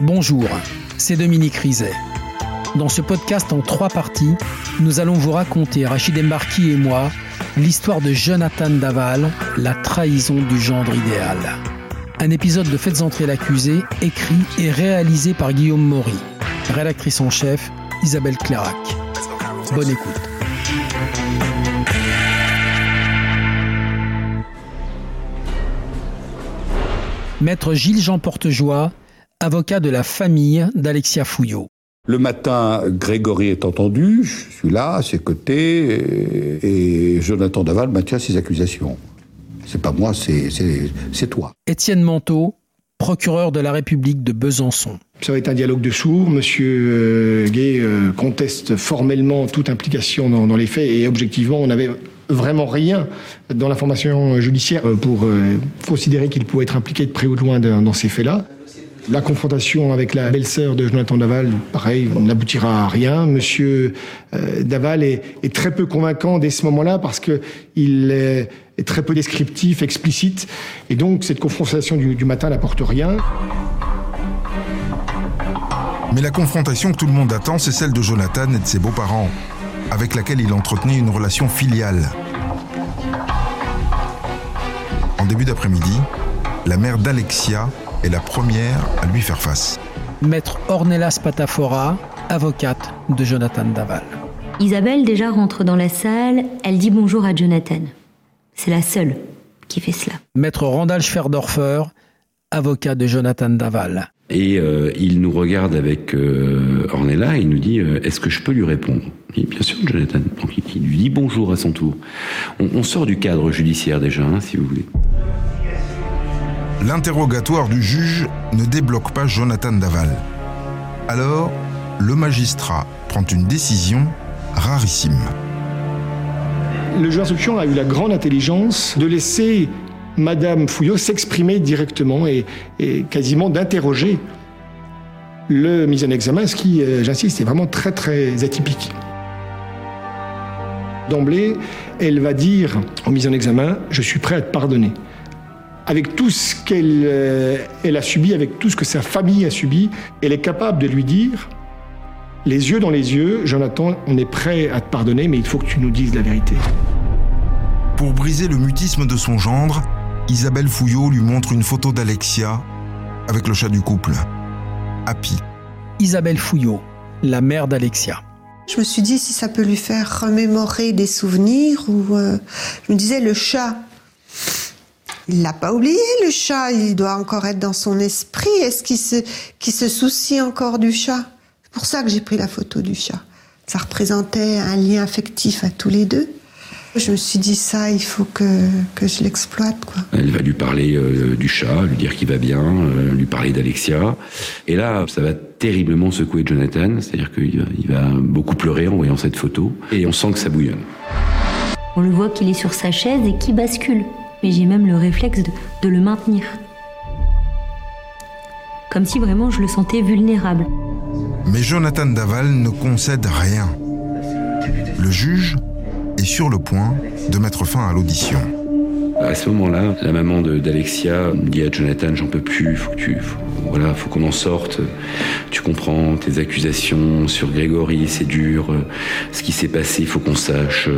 Bonjour, c'est Dominique Rizet. Dans ce podcast en trois parties, nous allons vous raconter, Rachid Embarki et moi, l'histoire de Jonathan Daval, la trahison du gendre idéal. Un épisode de Faites entrer l'accusé, écrit et réalisé par Guillaume Maury. Rédactrice en chef, Isabelle Clairac. Bonne écoute. Maître Gilles-Jean Portejoie, avocat de la famille d'Alexia Fouillot. Le matin, Grégory est entendu, je suis là, à ses côtés, et, Jonathan Daval maintient ses accusations. C'est pas moi, c'est toi. Étienne Manteau, procureur de la République de Besançon. Ça va être un dialogue de sourds. Monsieur euh, Gay euh, conteste formellement toute implication dans, les faits et objectivement, on n'avait vraiment rien dans l'information judiciaire pour euh, considérer qu'il pouvait être impliqué de près ou de loin dans ces faits-là. La confrontation avec la belle-sœur de Jonathan Daval, pareil, n'aboutira à rien. Monsieur euh, Daval est, très peu convaincant dès ce moment-là parce qu'il est, très peu descriptif, explicite. Et donc, cette confrontation du, du matin n'apporte rien. Mais la confrontation que tout le monde attend, c'est celle de Jonathan et de ses beaux-parents, avec laquelle il entretenait une relation filiale. En début d'après-midi, la mère d'Alexia est la première à lui faire face. Maître Ornelas Patafora, avocate de Jonathan Daval. Isabelle déjà rentre dans la salle, elle dit bonjour à Jonathan. C'est la seule qui fait cela. Maître Randall Schwerdorfer, avocat de Jonathan Daval. Et euh, il nous regarde avec euh, Ornella et il nous dit euh, Est-ce que je peux lui répondre? Bien sûr, Jonathan. Donc il, lui dit bonjour à son tour. On, sort du cadre judiciaire déjà, hein, si vous voulez. L'interrogatoire du juge ne débloque pas Jonathan Daval. Alors, le magistrat prend une décision rarissime. Le juge d'instruction a eu la grande intelligence de laisser Madame Fouillot s'exprimer directement et, quasiment d'interroger le mis en examen, ce qui, euh, j'insiste, est vraiment très très atypique. D'emblée, elle va dire en mise en examen, je suis prêt à te pardonner avec tout ce qu'elle euh, elle a subi, avec tout ce que sa famille a subi, elle est capable de lui dire, les yeux dans les yeux, Jonathan, on est prêt à te pardonner, mais il faut que tu nous dises la vérité. Pour briser le mutisme de son gendre, Isabelle Fouillot lui montre une photo d'Alexia avec le chat du couple, Happy. Isabelle Fouillot, la mère d'Alexia. Je me suis dit si ça peut lui faire remémorer des souvenirs ou euh, je me disais le chat il l'a pas oublié, le chat. Il doit encore être dans son esprit. Est-ce qu'il se, se soucie encore du chat? C'est pour ça que j'ai pris la photo du chat. Ça représentait un lien affectif à tous les deux. Je me suis dit ça, il faut que, que je l'exploite. quoi. Elle va lui parler euh, du chat, lui dire qu'il va bien, euh, lui parler d'Alexia. Et là, ça va terriblement secouer Jonathan, c'est-à-dire qu'il il va beaucoup pleurer en voyant cette photo. Et on sent que ça bouillonne. On le voit qu'il est sur sa chaise et qu'il bascule mais j'ai même le réflexe de, le maintenir. Comme si vraiment je le sentais vulnérable. Mais Jonathan Daval ne concède rien. Le juge est sur le point de mettre fin à l'audition. À ce moment-là, la maman d'Alexia dit à Jonathan J'en peux plus, faut que tu. voilà, faut qu'on en sorte. Tu comprends tes accusations sur Grégory, c'est dur. Ce qui s'est passé, il faut qu'on sache.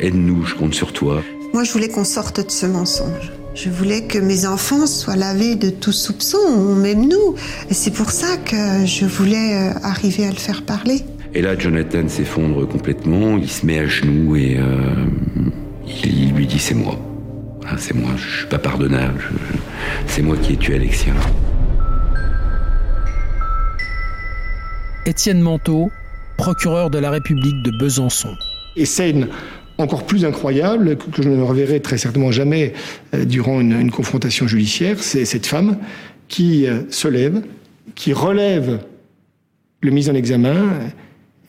Aide-nous, je compte sur toi. Moi, je voulais qu'on sorte de ce mensonge. Je voulais que mes enfants soient lavés de tout soupçon, même nous. Et c'est pour ça que je voulais euh, arriver à le faire parler. Et là, Jonathan s'effondre complètement, il se met à genoux et euh, il, lui dit c'est moi. c'est moi, je suis pas pardonnable, c'est moi qui ai tué Alexia. Étienne Manteau, procureur de la République de Besançon. Et scène encore plus incroyable, que je ne reverrai très certainement jamais euh, durant une, confrontation judiciaire, c'est cette femme qui euh, se lève, qui relève le mis en examen,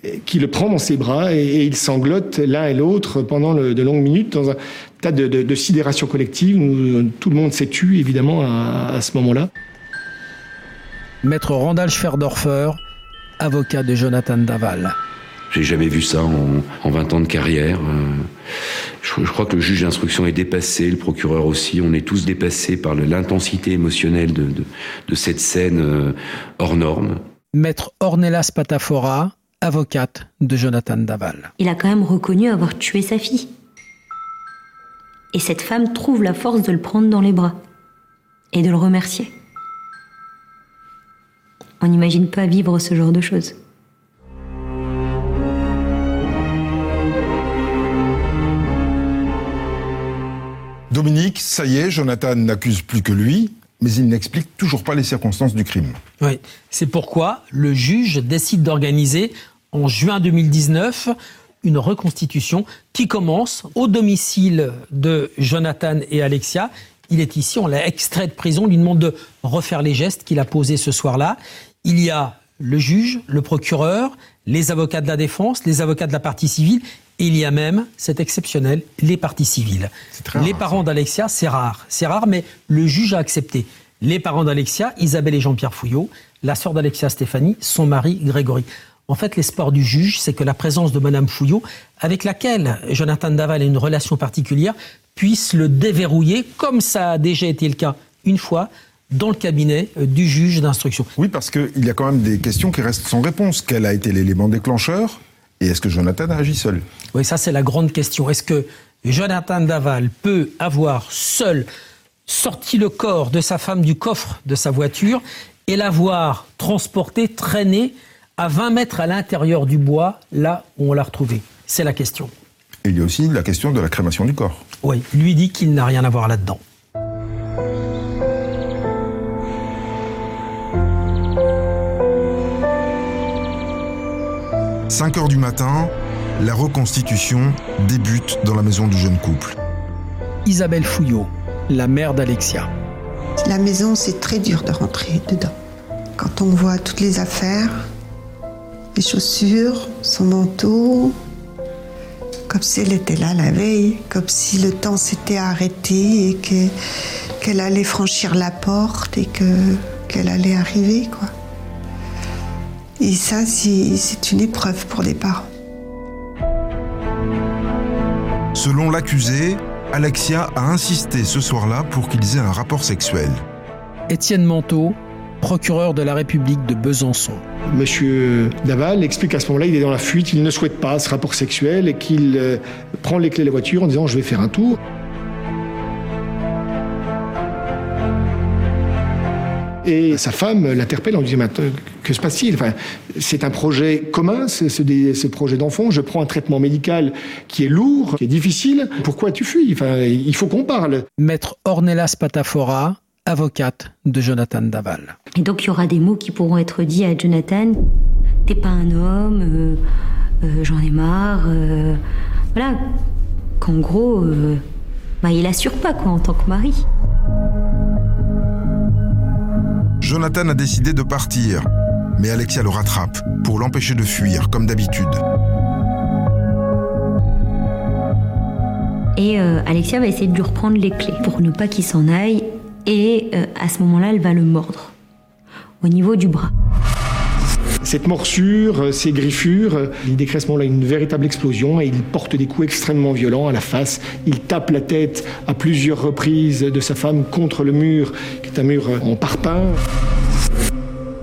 euh, qui le prend dans ses bras et, ils sanglotent l'un et l'autre pendant de longues minutes dans un tas de, sidération collective. tout le monde s'est tué évidemment à, ce moment-là. Maître Randall Schwerdorfer, avocat de Jonathan Daval. J'ai jamais vu ça en, 20 ans de carrière. Euh, je je crois que le juge d'instruction est dépassé, le procureur aussi. On est tous dépassés par l'intensité émotionnelle de, de, cette scène euh, hors norme. Maître Ornelas Patafora, avocate de Jonathan Daval. Il a quand même reconnu avoir tué sa fille. Et cette femme trouve la force de le prendre dans les bras et de le remercier. On n'imagine pas vivre ce genre de choses. Dominique, ça y est, Jonathan n'accuse plus que lui, mais il n'explique toujours pas les circonstances du crime. Oui, c'est pourquoi le juge décide d'organiser en juin 2019 une reconstitution qui commence au domicile de Jonathan et Alexia. Il est ici, on l'a extrait de prison, on lui demande de refaire les gestes qu'il a posés ce soir-là. Il y a le juge, le procureur, les avocats de la défense, les avocats de la partie civile il y a même, c'est exceptionnel, les parties civiles. les parents d'Alexia, c'est rare. C'est rare, mais le juge a accepté. Les parents d'Alexia, Isabelle et Jean-Pierre Fouillot, la sœur d'Alexia Stéphanie, son mari Grégory. En fait, l'espoir du juge, c'est que la présence de Madame Fouillot, avec laquelle Jonathan Daval a une relation particulière, puisse le déverrouiller, comme ça a déjà été le cas une fois, dans le cabinet euh, du juge d'instruction. Oui, parce qu'il y a quand même des questions qui restent sans réponse. Quel a été l'élément déclencheur? Et est-ce que Jonathan a agi seul? Oui, ça c'est la grande question. Est-ce que Jonathan Daval peut avoir seul sorti le corps de sa femme du coffre de sa voiture et l'avoir transporté, traîné à 20 mètres à l'intérieur du bois, là où on l'a retrouvé C'est la question. Et il y a aussi la question de la crémation du corps. Oui, lui dit qu'il n'a rien à voir là-dedans. 5 heures du matin, la reconstitution débute dans la maison du jeune couple. Isabelle Fouillot, la mère d'Alexia. La maison, c'est très dur de rentrer dedans. Quand on voit toutes les affaires, les chaussures, son manteau, comme si elle était là la veille, comme si le temps s'était arrêté et qu'elle allait franchir la porte et qu'elle allait arriver, quoi. Et ça, c'est une épreuve pour les parents. Selon l'accusé, Alexia a insisté ce soir-là pour qu'ils aient un rapport sexuel. Étienne Manteau, procureur de la République de Besançon. Monsieur Daval explique qu'à ce moment-là, il est dans la fuite, il ne souhaite pas ce rapport sexuel et qu'il euh, prend les clés de la voiture en disant je vais faire un tour. Et sa femme l'interpelle en lui disant Que se passe-t-il? Enfin, C'est un projet commun, ce projet d'enfant. Je prends un traitement médical qui est lourd, qui est difficile. Pourquoi tu fuis? Enfin, Il faut qu'on parle. Maître Ornelas Patafora, avocate de Jonathan Daval. Et donc il y aura des mots qui pourront être dits à Jonathan T'es pas un homme, euh, euh, j'en ai marre. Euh, voilà. Qu'en gros, bah, il assure pas quoi en tant que mari. Jonathan a décidé de partir, mais Alexia le rattrape pour l'empêcher de fuir, comme d'habitude. Et euh, Alexia va essayer de lui reprendre les clés pour ne pas qu'il s'en aille. Et euh, à ce moment-là, elle va le mordre au niveau du bras. Cette morsure, euh, ces griffures, il décrète à ce moment-là une véritable explosion et il porte des coups extrêmement violents à la face. Il tape la tête à plusieurs reprises de sa femme contre le mur, qui est un mur en parpaing.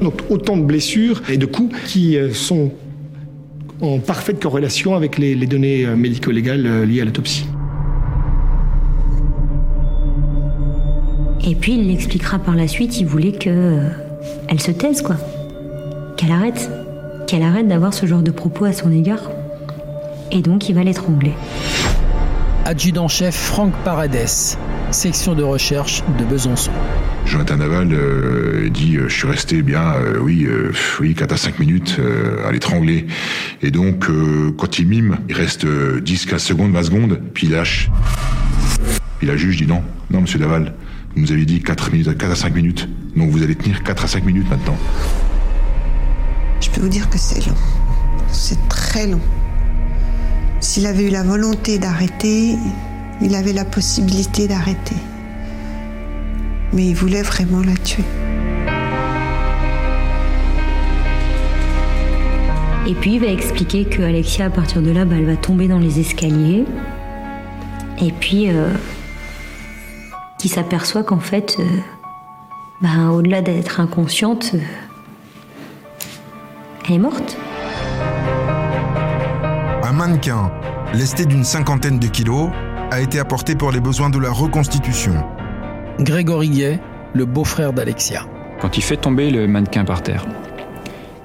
Donc autant de blessures et de coups qui euh, sont en parfaite corrélation avec les, données euh, médico-légales liées à l'autopsie. Et puis il l'expliquera par la suite, il voulait que elle se taise quoi qu'elle arrête, qu'elle arrête d'avoir ce genre de propos à son égard. Et donc il va l'étrangler. Adjudant-chef Franck Paredes, section de recherche de Besançon. Jonathan Naval euh, dit euh, je suis resté bien euh, oui oui 4 à 5 minutes à l'étrangler et donc quand il mime il reste 10 15 secondes 20 secondes puis il lâche puis la juge dit non non monsieur Naval vous nous avez dit 4 minutes 4 à 5 minutes donc vous allez tenir 4 à 5 minutes maintenant je peux vous dire que c'est long. C'est très long. S'il avait eu la volonté d'arrêter, il avait la possibilité d'arrêter. Mais il voulait vraiment la tuer. Et puis il va expliquer que Alexia, à partir de là, bah, elle va tomber dans les escaliers. Et puis, euh, qui s'aperçoit qu'en fait, euh, ben, au-delà d'être inconsciente, euh, elle est morte. Un mannequin, lesté d'une cinquantaine de kilos, a été apporté pour les besoins de la reconstitution. Grégory Gay, le beau-frère d'Alexia. Quand il fait tomber le mannequin par terre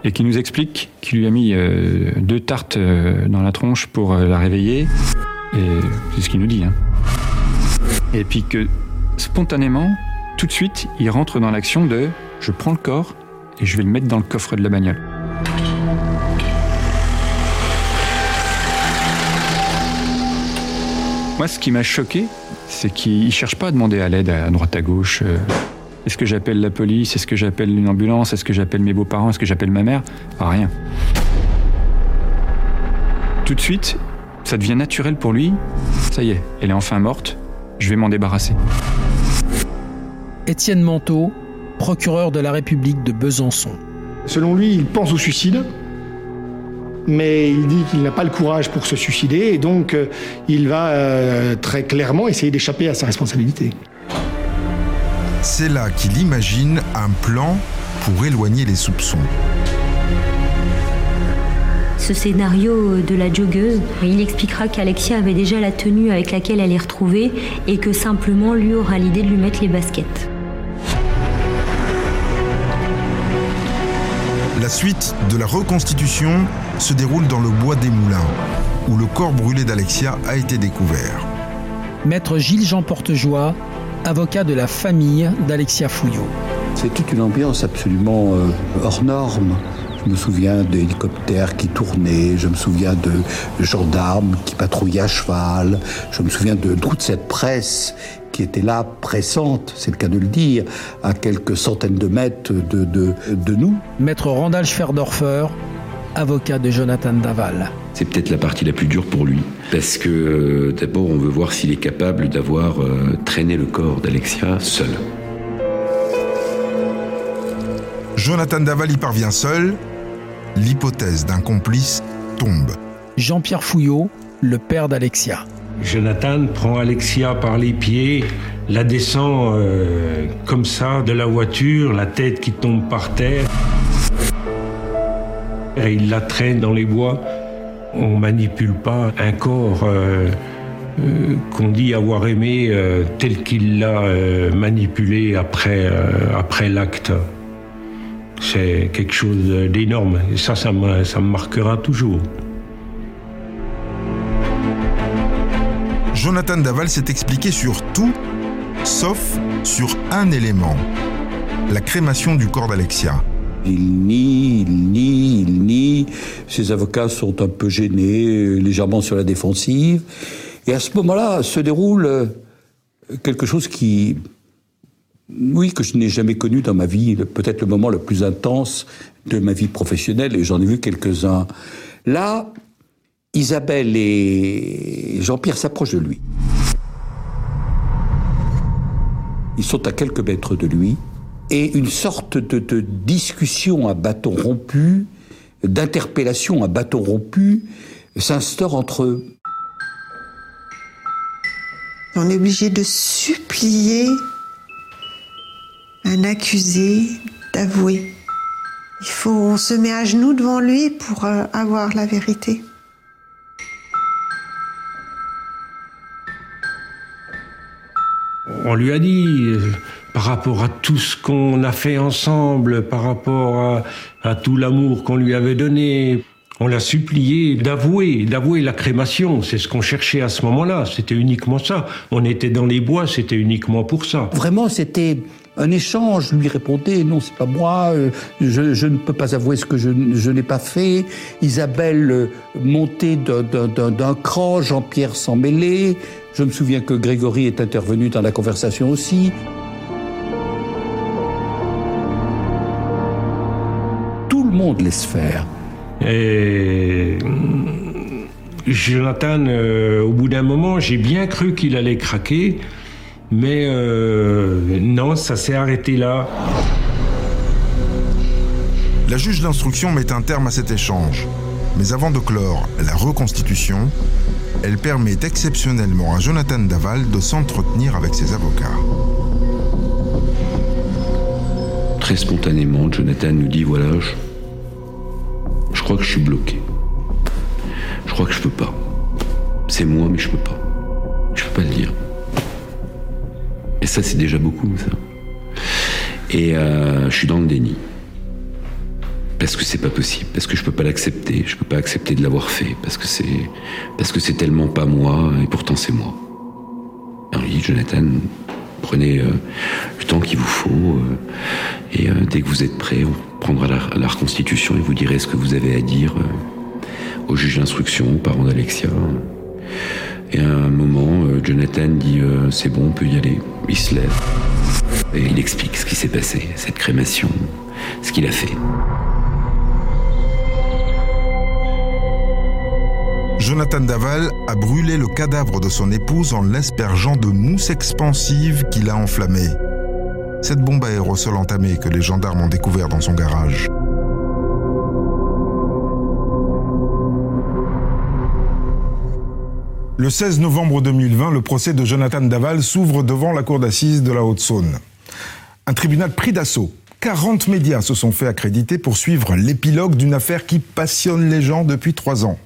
et qu'il nous explique qu'il lui a mis euh, deux tartes euh, dans la tronche pour euh, la réveiller, et c'est ce qu'il nous dit. hein. Et puis que spontanément, tout de suite, il rentre dans l'action de je prends le corps et je vais le mettre dans le coffre de la bagnole. Moi, ce qui m'a choqué, c'est qu'il ne cherche pas à demander à l'aide à droite à gauche. euh, Est-ce que j'appelle la police Est-ce que j'appelle une ambulance Est-ce que j'appelle mes beaux-parents Est-ce que j'appelle ma mère? Rien. Tout de suite, ça devient naturel pour lui. Ça y est, elle est enfin morte. Je vais m'en débarrasser. Étienne Manteau, procureur de la République de Besançon. Selon lui, il pense au suicide, mais il dit qu'il n'a pas le courage pour se suicider, et donc euh, il va euh, très clairement essayer d'échapper à sa responsabilité. C'est là qu'il imagine un plan pour éloigner les soupçons. Ce scénario de la joggeuse, il expliquera qu'Alexia avait déjà la tenue avec laquelle elle est retrouvée et que simplement lui aura l'idée de lui mettre les baskets. La suite de la reconstitution se déroule dans le bois des Moulins, où le corps brûlé d'Alexia a été découvert. Maître Gilles-Jean Portejoie, avocat de la famille d'Alexia Fouillot. C'est toute une ambiance absolument euh, hors norme. Je me souviens d'hélicoptères qui tournaient, je me souviens de gendarmes qui patrouillaient à cheval, je me souviens de toute cette presse qui était là, pressante, c'est le cas de le dire, à quelques centaines de mètres de, de, de nous. Maître Randall Schwerdorfer, avocat de Jonathan Daval. C'est peut-être la partie la plus dure pour lui. Parce que euh, d'abord, on veut voir s'il est capable d'avoir euh, traîné le corps d'Alexia seul. Jonathan Daval y parvient seul. L'hypothèse d'un complice tombe. Jean-Pierre Fouillot, le père d'Alexia. Jonathan prend Alexia par les pieds, la descend euh, comme ça de la voiture, la tête qui tombe par terre. Et il la traîne dans les bois. On manipule pas un corps euh, euh, qu'on dit avoir aimé euh, tel qu'il l'a euh, manipulé après, euh, après l'acte. C'est quelque chose d'énorme. Et ça, ça me, ça me marquera toujours. Jonathan Daval s'est expliqué sur tout, sauf sur un élément. La crémation du corps d'Alexia. Il nie, il nie, il nie. Ses avocats sont un peu gênés, légèrement sur la défensive. Et à ce moment-là se déroule euh, quelque chose qui, oui, que je n'ai jamais connu dans ma vie, peut-être le moment le plus intense de ma vie professionnelle, et j'en ai vu quelques-uns. Là, Isabelle et Jean-Pierre s'approchent de lui. Ils sont à quelques mètres de lui, et une sorte de, de discussion à bâton rompu, d'interpellation à bâton rompu, s'instaure entre eux. On est obligé de supplier un accusé d'avouer. Il faut, on se met à genoux devant lui pour euh, avoir la vérité. On lui a dit, euh, par rapport à tout ce qu'on a fait ensemble, par rapport à, à tout l'amour qu'on lui avait donné, on l'a supplié d'avouer, d'avouer la crémation. C'est ce qu'on cherchait à ce moment-là. C'était uniquement ça. On était dans les bois, c'était uniquement pour ça. Vraiment, c'était un échange. Lui répondait non, c'est pas moi. euh, Je, ne peux pas avouer ce que je, n'ai pas fait. Isabelle euh, montait d'un- cran. Jean-Pierre s'en mêlait. Je me souviens que Grégory est intervenu dans la conversation aussi. Tout le monde laisse faire. Et hum, Jonathan, euh, au bout d'un moment, j'ai bien cru qu'il allait craquer, mais euh, non, ça s'est arrêté là. La juge d'instruction met un terme à cet échange. Mais avant de clore la reconstitution, elle permet exceptionnellement à Jonathan Daval de s'entretenir avec ses avocats. Très spontanément, Jonathan nous dit voilà, je, je crois que je suis bloqué. Je crois que je peux pas. C'est moi, mais je peux pas. Je peux pas le dire. Ça, c'est déjà beaucoup, ça. Et euh, je suis dans le déni. Parce que c'est pas possible, parce que je peux pas l'accepter, je peux pas accepter de l'avoir fait, parce que c'est parce que c'est tellement pas moi, et pourtant c'est moi. Dit Jonathan, prenez euh, le temps qu'il vous faut, euh, et dès que vous êtes prêt, on prendra la, la, reconstitution et vous direz ce que vous avez à dire au juge d'instruction, aux parents d'Alexia. Et à un moment, Jonathan dit c'est bon, on peut y aller. Il se lève et il explique ce qui s'est passé, cette crémation, ce qu'il a fait. Jonathan Daval a brûlé le cadavre de son épouse en l'aspergeant de mousse expansive qu'il a enflammée. Cette bombe à aérosol entamée que les gendarmes ont découvert dans son garage. Le 16 novembre 2020, le procès de Jonathan Daval s'ouvre devant la cour d'assises de la Haute-Saône. Un tribunal pris d'assaut. 40 médias se sont fait accréditer pour suivre l'épilogue d'une affaire qui passionne les gens depuis trois ans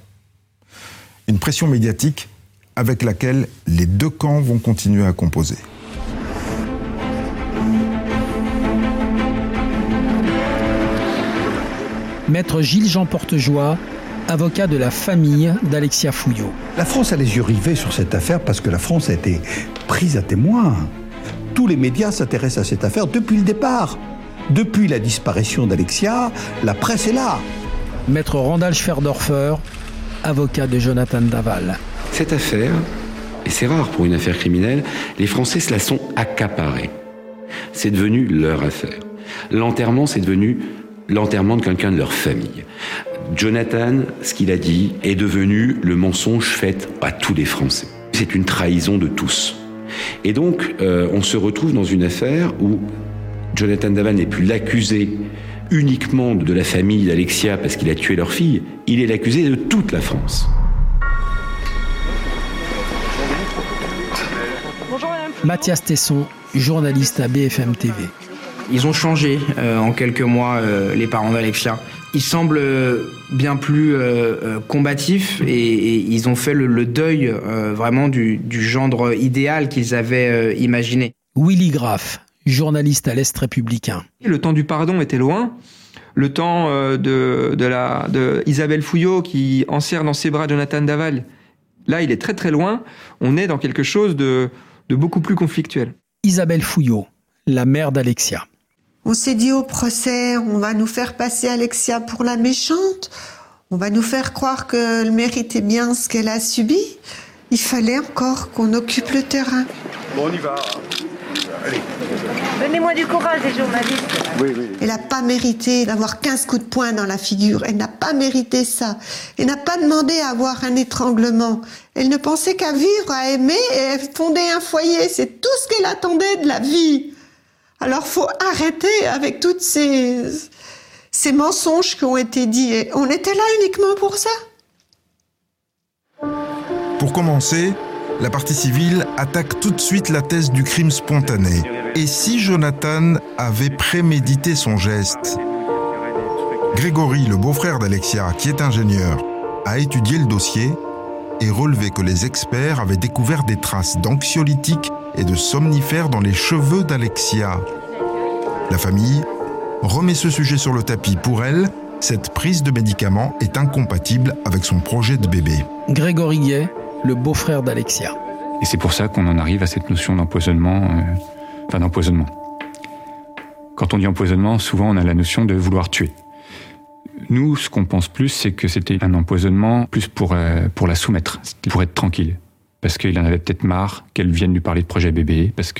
une pression médiatique avec laquelle les deux camps vont continuer à composer. Maître Gilles-Jean Portejoie, avocat de la famille d'Alexia Fouillot. La France a les yeux rivés sur cette affaire parce que la France a été prise à témoin. Tous les médias s'intéressent à cette affaire depuis le départ. Depuis la disparition d'Alexia, la presse est là. Maître Randall Schwerdorfer, avocat de Jonathan Daval. Cette affaire, et c'est rare pour une affaire criminelle, les Français se la sont accaparés. C'est devenu leur affaire. L'enterrement, c'est devenu l'enterrement de quelqu'un de leur famille. Jonathan, ce qu'il a dit, est devenu le mensonge fait à tous les Français. C'est une trahison de tous. Et donc, euh, on se retrouve dans une affaire où Jonathan Daval n'est plus l'accusé uniquement de la famille d'Alexia parce qu'il a tué leur fille, il est l'accusé de toute la France. Mathias Tesson, journaliste à BFM TV. Ils ont changé euh, en quelques mois, euh, les parents d'Alexia. Ils semblent euh, bien plus combatifs et, et, ils ont fait le, le deuil vraiment du, du, gendre idéal qu'ils avaient imaginé. Willy Graff, journaliste à l'Est républicain. Le temps du pardon était loin. Le temps de, de, la, de Isabelle Fouillot qui enserre dans ses bras Jonathan Daval, là, il est très très loin. On est dans quelque chose de, de beaucoup plus conflictuel. Isabelle Fouillot, la mère d'Alexia. On s'est dit au procès, on va nous faire passer Alexia pour la méchante. On va nous faire croire qu'elle méritait bien ce qu'elle a subi. Il fallait encore qu'on occupe le terrain. Bon, on y va. Allez. Donnez-moi du courage, les journalistes. Oui, oui. Elle n'a pas mérité d'avoir 15 coups de poing dans la figure. Elle n'a pas mérité ça. Elle n'a pas demandé à avoir un étranglement. Elle ne pensait qu'à vivre, à aimer et à fonder un foyer. C'est tout ce qu'elle attendait de la vie. Alors faut arrêter avec toutes ces, ces mensonges qui ont été dits. On était là uniquement pour ça. Pour commencer, la partie civile attaque tout de suite la thèse du crime spontané. Et si Jonathan avait prémédité son geste? Grégory, le beau-frère d'Alexia, qui est ingénieur, a étudié le dossier et relevé que les experts avaient découvert des traces d'anxiolytiques et de somnifères dans les cheveux d'Alexia. La famille remet ce sujet sur le tapis. Pour elle, cette prise de médicaments est incompatible avec son projet de bébé. Grégory Gay, le beau-frère d'Alexia. Et c'est pour ça qu'on en arrive à cette notion d'empoisonnement, euh, enfin d'empoisonnement. Quand on dit empoisonnement, souvent on a la notion de vouloir tuer. Nous, ce qu'on pense plus, c'est que c'était un empoisonnement plus pour, euh, pour la soumettre, pour être tranquille. Parce qu'il en avait peut-être marre qu'elle vienne lui parler de projet bébé, parce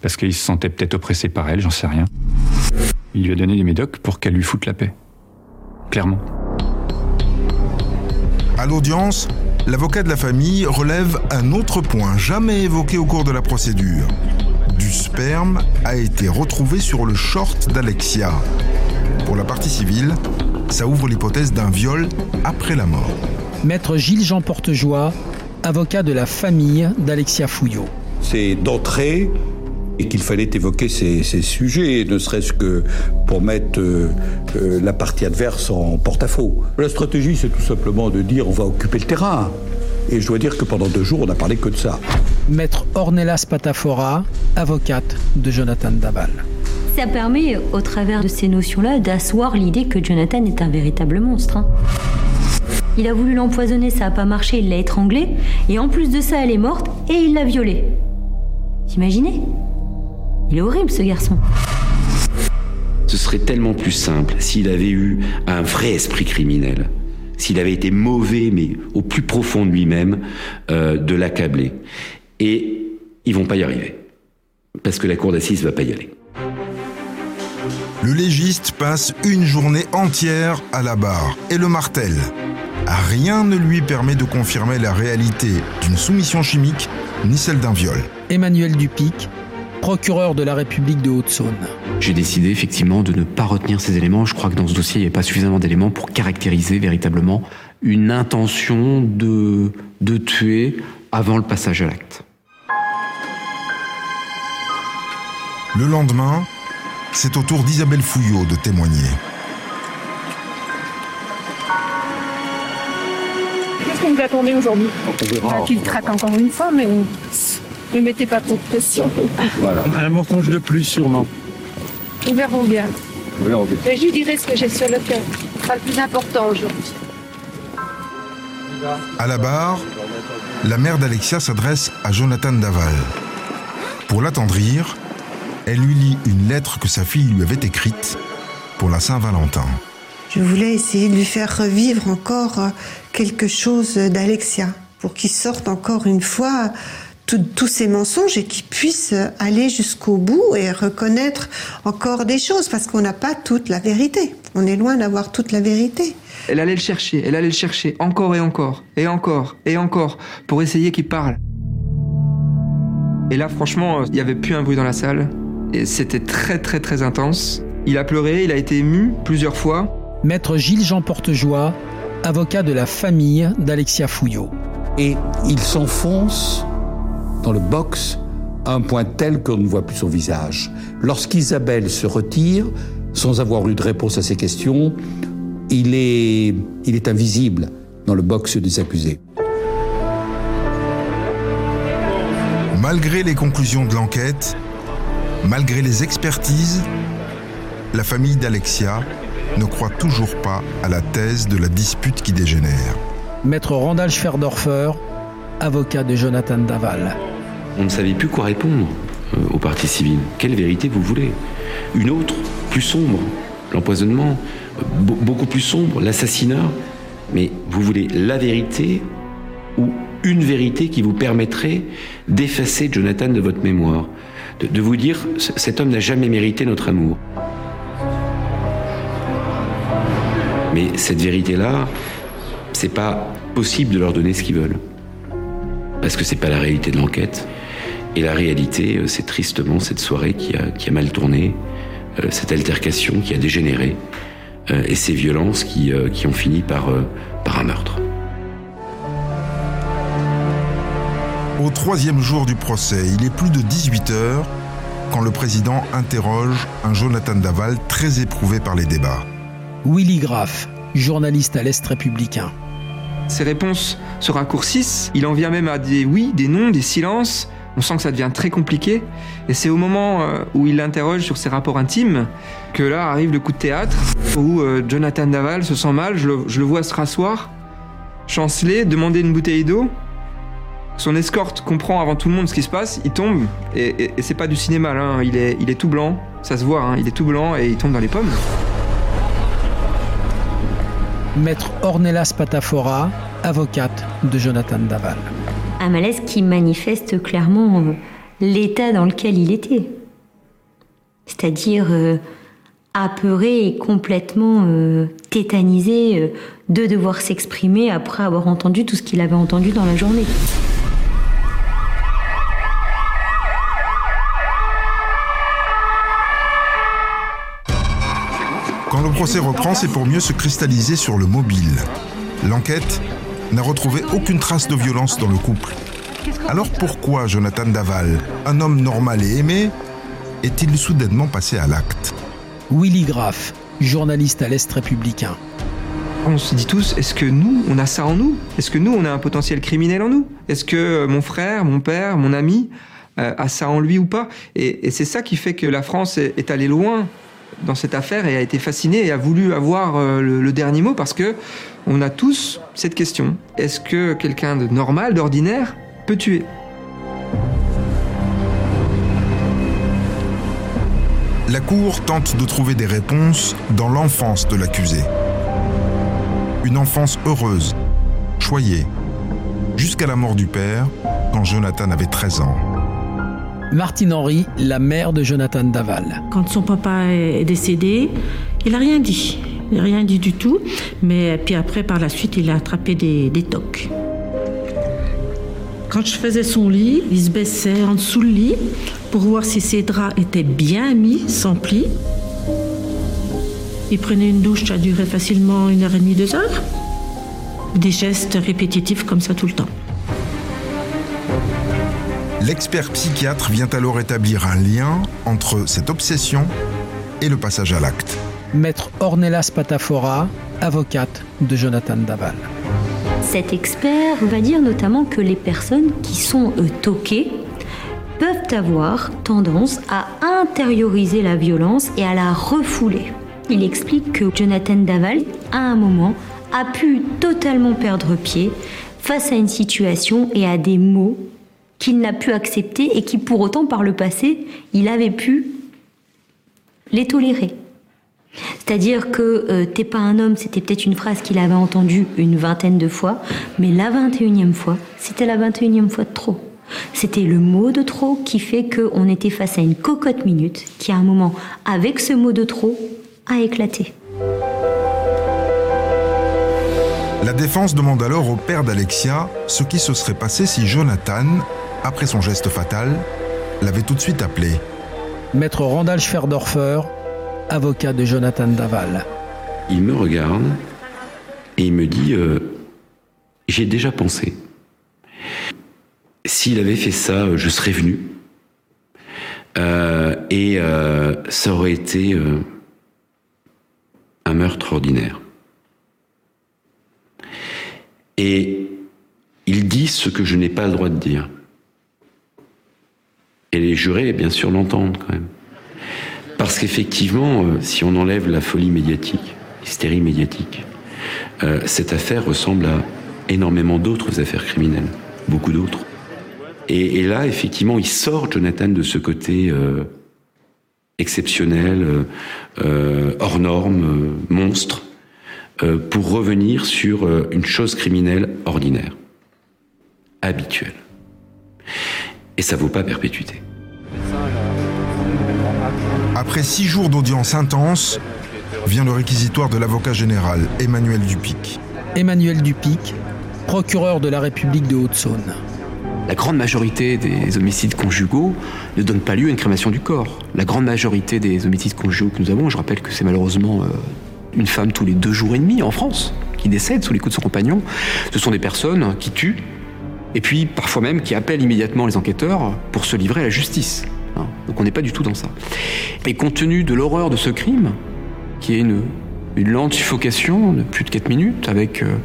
parce qu'il se sentait peut-être oppressé par elle, j'en sais rien. Il lui a donné des médocs pour qu'elle lui foute la paix. Clairement. À l'audience, l'avocat de la famille relève un autre point jamais évoqué au cours de la procédure. Du sperme a été retrouvé sur le short d'Alexia. Pour la partie civile, ça ouvre l'hypothèse d'un viol après la mort. Maître Gilles-Jean Portejoie, avocat de la famille d'Alexia Fouillot. C'est d'entrée et qu'il fallait évoquer ces, ces sujets, ne serait-ce que pour mettre euh, euh, la partie adverse en porte-à-faux. La stratégie, c'est tout simplement de dire on va occuper le terrain. Et je dois dire que pendant deux jours, on n'a parlé que de ça. Maître Ornella Spatafora, avocate de Jonathan Daval. Ça permet, au travers de ces notions-là, d'asseoir l'idée que Jonathan est un véritable monstre. hein. Il a voulu l'empoisonner, ça n'a pas marché, il l'a étranglée, et en plus de ça, elle est morte, et il l'a violée. T'imaginez Il est horrible, ce garçon. Ce serait tellement plus simple s'il avait eu un vrai esprit criminel, s'il avait été mauvais, mais au plus profond de lui-même, euh, de l'accabler. Et ils vont pas y arriver. Parce que la cour d'assises va pas y aller. Le légiste passe une journée entière à la barre et le martèle. Rien ne lui permet de confirmer la réalité d'une soumission chimique ni celle d'un viol. Emmanuel Dupic, procureur de la République de Haute-Saône. J'ai décidé effectivement de ne pas retenir ces éléments. Je crois que dans ce dossier, il n'y avait pas suffisamment d'éléments pour caractériser véritablement une intention de, de tuer avant le passage à l'acte. Le lendemain, c'est au tour d'Isabelle Fouillot de témoigner. Qu'est-ce que vous attendez aujourd'hui Qu'il craque encore une fois, mais ne mettez pas trop de pression. Un mensonge de plus, sûrement. Nous verrons bien. Mais je lui dirai ce que j'ai sur le cœur. Ce sera le plus important aujourd'hui. À la barre, la mère d'Alexia s'adresse à Jonathan Daval. Pour l'attendrir, elle lui lit une lettre que sa fille lui avait écrite pour la Saint-Valentin. Je voulais essayer de lui faire revivre encore euh, quelque chose d'Alexia, pour qu'il sorte encore une fois tout- tous ces mensonges et qu'il puisse aller jusqu'au bout et reconnaître encore des choses, parce qu'on n'a pas toute la vérité. On est loin d'avoir toute la vérité. Elle allait le chercher, elle allait le chercher encore et encore, et encore, et encore, pour essayer qu'il parle. Et là, franchement, il n'y avait plus un bruit dans la salle. C'était très, très, très intense. Il a pleuré, il a été ému plusieurs fois. Maître Gilles-Jean Portejoie, avocat de la famille d'Alexia Fouillot. Et il s'enfonce dans le box à un point tel qu'on ne voit plus son visage. Lorsqu'Isabelle se retire, sans avoir eu de réponse à ses questions, il est, il est invisible dans le box des accusés. Malgré les conclusions de l'enquête, malgré les expertises, la famille d'Alexia ne croit toujours pas à la thèse de la dispute qui dégénère. Maître Randall Schwerdorfer, avocat de Jonathan Daval. On ne savait plus quoi répondre euh, aux parties civiles. Quelle vérité vous voulez? Une autre, plus sombre, l'empoisonnement, euh, be- beaucoup plus sombre, l'assassinat. Mais vous voulez la vérité ou une vérité qui vous permettrait d'effacer Jonathan de votre mémoire, de, vous dire cet homme n'a jamais mérité notre amour. Mais cette vérité-là, c'est pas possible de leur donner ce qu'ils veulent. Parce que c'est pas la réalité de l'enquête. Et la réalité, euh, c'est tristement cette soirée qui a, qui a mal tourné, euh, cette altercation qui a dégénéré, euh, et ces violences qui, qui ont fini par, par un meurtre. Au troisième jour du procès, il est plus de 18 heures quand le président interroge un Jonathan Daval très éprouvé par les débats. Willy Graff, journaliste à l'Est républicain. Ses réponses se raccourcissent. Il en vient même à des oui, des non, des silences. On sent que ça devient très compliqué. Et c'est au moment euh, où il l'interroge sur ses rapports intimes que là arrive le coup de théâtre, où euh, Jonathan Daval se sent mal. Je le, je le vois se rasseoir, chanceler, demander une bouteille d'eau. Son escorte comprend avant tout le monde ce qui se passe. Il tombe, et, et- et c'est pas du cinéma là. hein. Il, est, il est tout blanc, ça se voit. hein. Il est tout blanc et il tombe dans les pommes. Maître Ornella Spatafora, avocate de Jonathan Daval. Un malaise qui manifeste clairement l'état dans lequel il était. C'est-à-dire euh, apeuré et complètement euh, tétanisé euh, de devoir s'exprimer après avoir entendu tout ce qu'il avait entendu dans la journée. Procès reprend, c'est pour mieux se cristalliser sur le mobile. L'enquête n'a retrouvé aucune trace de violence dans le couple. Alors pourquoi Jonathan Daval, un homme normal et aimé, est-il soudainement passé à l'acte? Willy Graff, journaliste à l'Est républicain. On se dit tous, est-ce que nous, on a ça en nous? Est-ce que nous, on a un potentiel criminel en nous? Est-ce que euh, mon frère, mon père, mon ami euh, a ça en lui ou pas? Et, c'est ça qui fait que la France est, allée loin dans cette affaire et a été fascinée et a voulu avoir euh, le, dernier mot parce que on a tous cette question. Est-ce que quelqu'un de normal, d'ordinaire, peut tuer? La Cour tente de trouver des réponses dans l'enfance de l'accusé une enfance heureuse, choyée, jusqu'à la mort du père quand Jonathan avait 13 ans. Martine Henry, la mère de Jonathan Daval. Quand son papa est décédé, il n'a rien dit. Il n'a rien dit du tout. Mais puis après, par la suite, il a attrapé des, des. Quand je faisais son lit, il se baissait en dessous le lit pour voir si ses draps étaient bien mis, sans plis. Il prenait une douche, ça durait facilement une heure et demie, deux heures. Des gestes répétitifs comme ça tout le temps. L'expert psychiatre vient alors établir un lien entre cette obsession et le passage à l'acte. Maître Ornelas Patafora, avocate de Jonathan Daval. Cet expert va dire notamment que les personnes qui sont euh, toquées peuvent avoir tendance à intérioriser la violence et à la refouler. Il explique que Jonathan Daval, à un moment, a pu totalement perdre pied face à une situation et à des mots qu'il n'a pu accepter et qui pour autant par le passé, il avait pu les tolérer. C'est-à-dire que euh, t'es pas un homme, c'était peut-être une phrase qu'il avait entendue une vingtaine de fois, mais la 21e fois, c'était la 21e fois de trop. C'était le mot de trop qui fait qu'on était face à une cocotte minute qui, à un moment, avec ce mot de trop, a éclaté. La défense demande alors au père d'Alexia ce qui se serait passé si Jonathan, après son geste fatal, l'avait tout de suite appelé. Maître Randall Schwerdorfer, avocat de Jonathan Daval. Il me regarde et il me dit euh, J'ai déjà pensé. S'il avait fait ça, je serais venu. Euh, et euh, ça aurait été un meurtre ordinaire. Et il dit ce que je n'ai pas le droit de dire. Et les jurés, bien sûr, l'entendent quand même. Parce qu'effectivement, euh, si on enlève la folie médiatique, l'hystérie médiatique, euh, cette affaire ressemble à énormément d'autres affaires criminelles, beaucoup d'autres. Et, là, effectivement, il sort Jonathan de ce côté euh, exceptionnel, hors norme, monstre, pour revenir sur une chose criminelle ordinaire, habituelle. Et ça vaut pas perpétuité. Après six jours d'audience intense, vient le réquisitoire de l'avocat général Emmanuel Dupic. Emmanuel Dupic, procureur de la République de Haute-Saône. La grande majorité des homicides conjugaux ne donnent pas lieu à une crémation du corps. La grande majorité des homicides conjugaux que nous avons, je rappelle que c'est malheureusement euh, une femme tous les deux jours et demi en France qui décède sous les coups de son compagnon, ce sont des personnes qui tuent et puis parfois même qui appellent immédiatement les enquêteurs pour se livrer à la justice. Hein. Donc on n'est pas du tout dans ça. Et compte tenu de l'horreur de ce crime, qui est une, lente suffocation de plus de 4 minutes avec, euh,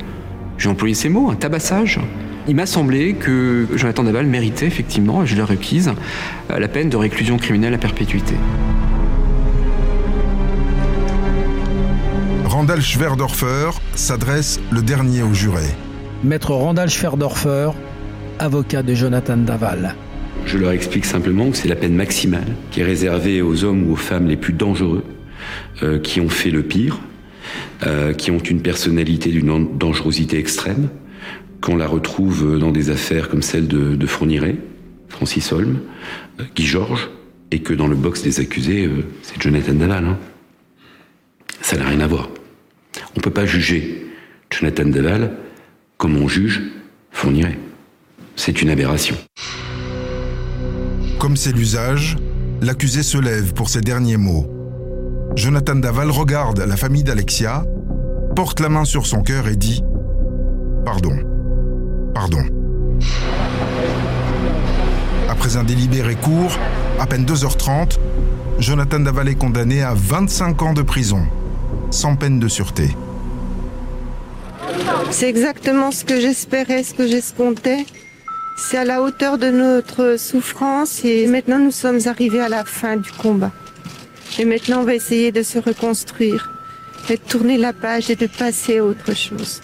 j'ai employé ces mots, un tabassage, il m'a semblé que Jonathan Daval méritait effectivement, je l'ai requise, euh, la peine de réclusion criminelle à perpétuité. Randall Schwerdorfer s'adresse le dernier au juré. Maître Randall Schwerdorfer, avocat de Jonathan Daval. Je leur explique simplement que c'est la peine maximale qui est réservée aux hommes ou aux femmes les plus dangereux, euh, qui ont fait le pire, euh, qui ont une personnalité d'une dangerosité extrême, qu'on la retrouve dans des affaires comme celle de, de Fourniret, Francis Holm, euh, Guy Georges, et que dans le box des accusés, c'est Jonathan Daval. Hein. Ça n'a rien à voir. On ne peut pas juger Jonathan Daval comme on juge Fourniret. C'est une aberration. Comme c'est l'usage, l'accusé se lève pour ses derniers mots. Jonathan Daval regarde la famille d'Alexia, porte la main sur son cœur et dit ⁇ Pardon ⁇ pardon. Après un délibéré court, à peine 2h30, Jonathan Daval est condamné à 25 ans de prison, sans peine de sûreté. C'est exactement ce que j'espérais, ce que j'escomptais. C'est à la hauteur de notre souffrance et maintenant nous sommes arrivés à la fin du combat. Et maintenant on va essayer de se reconstruire, de tourner la page et de passer à autre chose.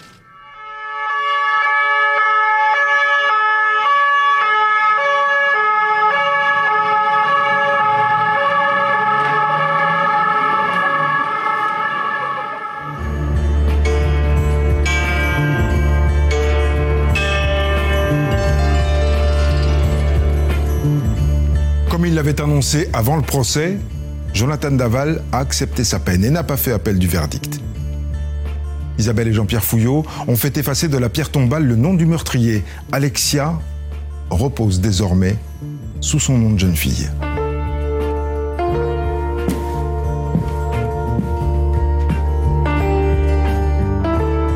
Annoncé avant le procès, Jonathan Daval a accepté sa peine et n'a pas fait appel du verdict. Isabelle et Jean-Pierre Fouillot ont fait effacer de la pierre tombale le nom du meurtrier. Alexia repose désormais sous son nom de jeune fille.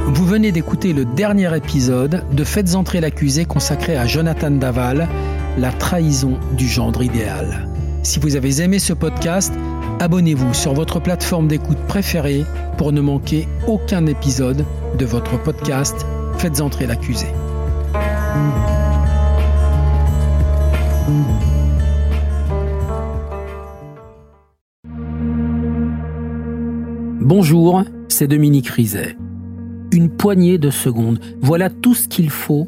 Vous venez d'écouter le dernier épisode de Faites entrer l'accusé consacré à Jonathan Daval, la trahison du gendre idéal. Si vous avez aimé ce podcast, abonnez-vous sur votre plateforme d'écoute préférée pour ne manquer aucun épisode de votre podcast Faites entrer l'accusé. Bonjour, c'est Dominique Rizet. Une poignée de secondes, voilà tout ce qu'il faut